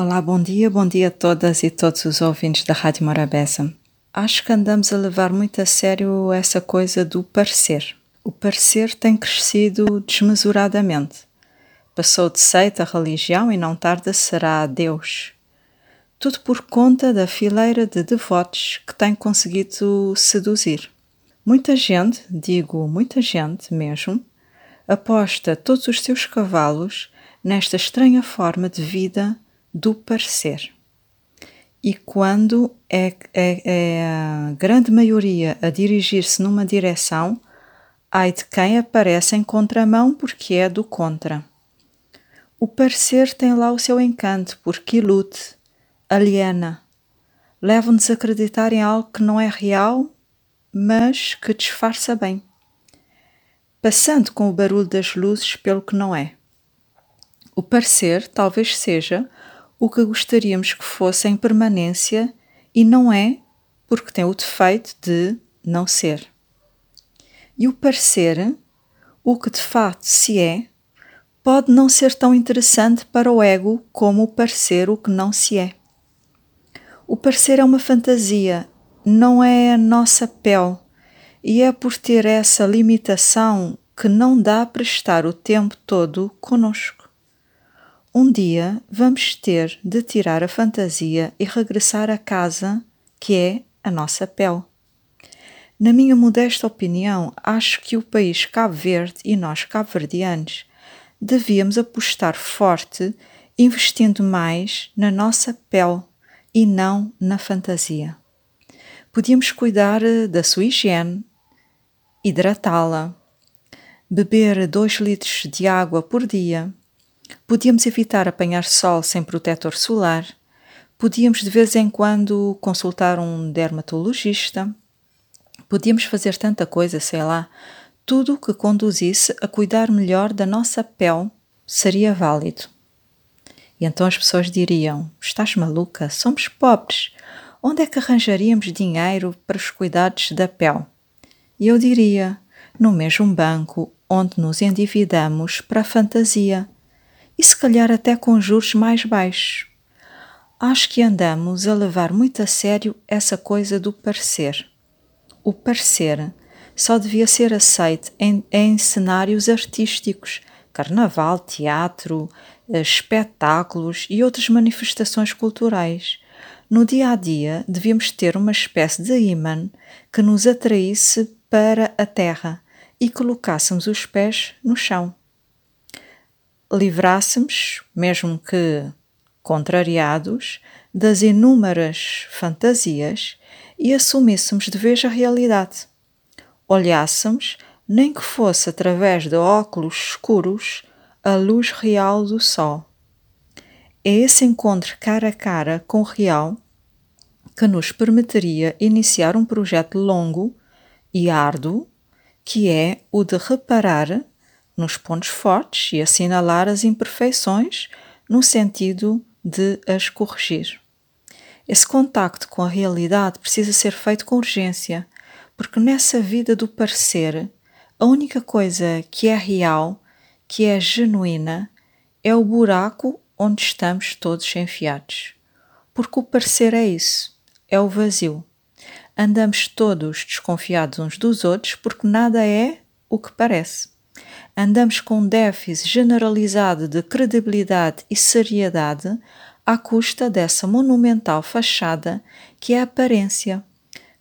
Olá, bom dia, bom dia a todas e todos os ouvintes da Rádio Morabeza. Acho que andamos a levar muito a sério essa coisa do parecer. O parecer tem crescido desmesuradamente. Passou de seita a religião e não tarda será a Deus. Tudo por conta da fileira de devotos que tem conseguido seduzir. Muita gente, digo muita gente mesmo, aposta todos os seus cavalos nesta estranha forma de vida do parecer. E quando é, é, é a grande maioria a dirigir-se numa direção, ai de quem aparece em contramão porque é do contra. O parecer tem lá o seu encanto porque ilute, aliena, leva-nos a acreditar em algo que não é real, mas que disfarça bem, passando com o barulho das luzes pelo que não é. O parecer talvez seja o que gostaríamos que fosse em permanência e não é porque tem o defeito de não ser. E o parecer, o que de fato se é, pode não ser tão interessante para o ego como o parecer o que não se é. O parecer é uma fantasia, não é a nossa pele, e é por ter essa limitação que não dá para estar o tempo todo conosco. Um dia vamos ter de tirar a fantasia e regressar à casa que é a nossa pele. Na minha modesta opinião, acho que o país Cabo Verde e nós cabo-verdianos devíamos apostar forte, investindo mais na nossa pele e não na fantasia. Podíamos cuidar da sua higiene, hidratá-la, beber 2 litros de água por dia Podíamos evitar apanhar sol sem protetor solar. Podíamos de vez em quando consultar um dermatologista. Podíamos fazer tanta coisa, sei lá. Tudo o que conduzisse a cuidar melhor da nossa pele seria válido. E então as pessoas diriam: Estás maluca? Somos pobres. Onde é que arranjaríamos dinheiro para os cuidados da pele? E eu diria: No mesmo banco onde nos endividamos para a fantasia e se calhar até com juros mais baixos. Acho que andamos a levar muito a sério essa coisa do parecer. O parecer só devia ser aceito em, em cenários artísticos, carnaval, teatro, eh, espetáculos e outras manifestações culturais. No dia a dia, devíamos ter uma espécie de imã que nos atraísse para a terra e colocássemos os pés no chão livrássemos, mesmo que contrariados, das inúmeras fantasias e assumíssemos de vez a realidade. Olhássemos, nem que fosse através de óculos escuros, a luz real do sol. É esse encontro cara a cara com o real que nos permitiria iniciar um projeto longo e árduo, que é o de reparar nos pontos fortes e assinalar as imperfeições no sentido de as corrigir. Esse contacto com a realidade precisa ser feito com urgência, porque nessa vida do parecer, a única coisa que é real, que é genuína, é o buraco onde estamos todos enfiados. Porque o parecer é isso, é o vazio. Andamos todos desconfiados uns dos outros porque nada é o que parece andamos com um déficit generalizado de credibilidade e seriedade à custa dessa monumental fachada que é a aparência,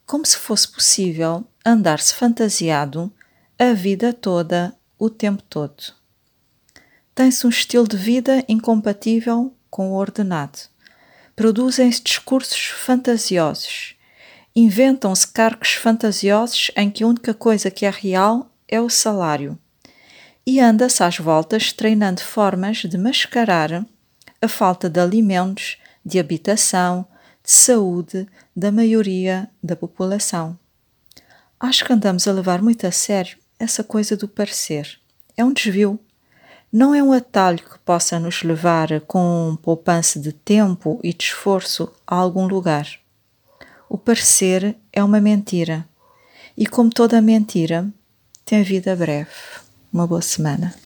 como se fosse possível andar-se fantasiado a vida toda, o tempo todo. Tem-se um estilo de vida incompatível com o ordenado. Produzem-se discursos fantasiosos. Inventam-se cargos fantasiosos em que a única coisa que é real é o salário e anda-se às voltas treinando formas de mascarar a falta de alimentos, de habitação, de saúde da maioria da população. Acho que andamos a levar muito a sério essa coisa do parecer. É um desvio. Não é um atalho que possa nos levar com poupança de tempo e de esforço a algum lugar. O parecer é uma mentira. E como toda mentira, tem vida breve. Uma boa semana.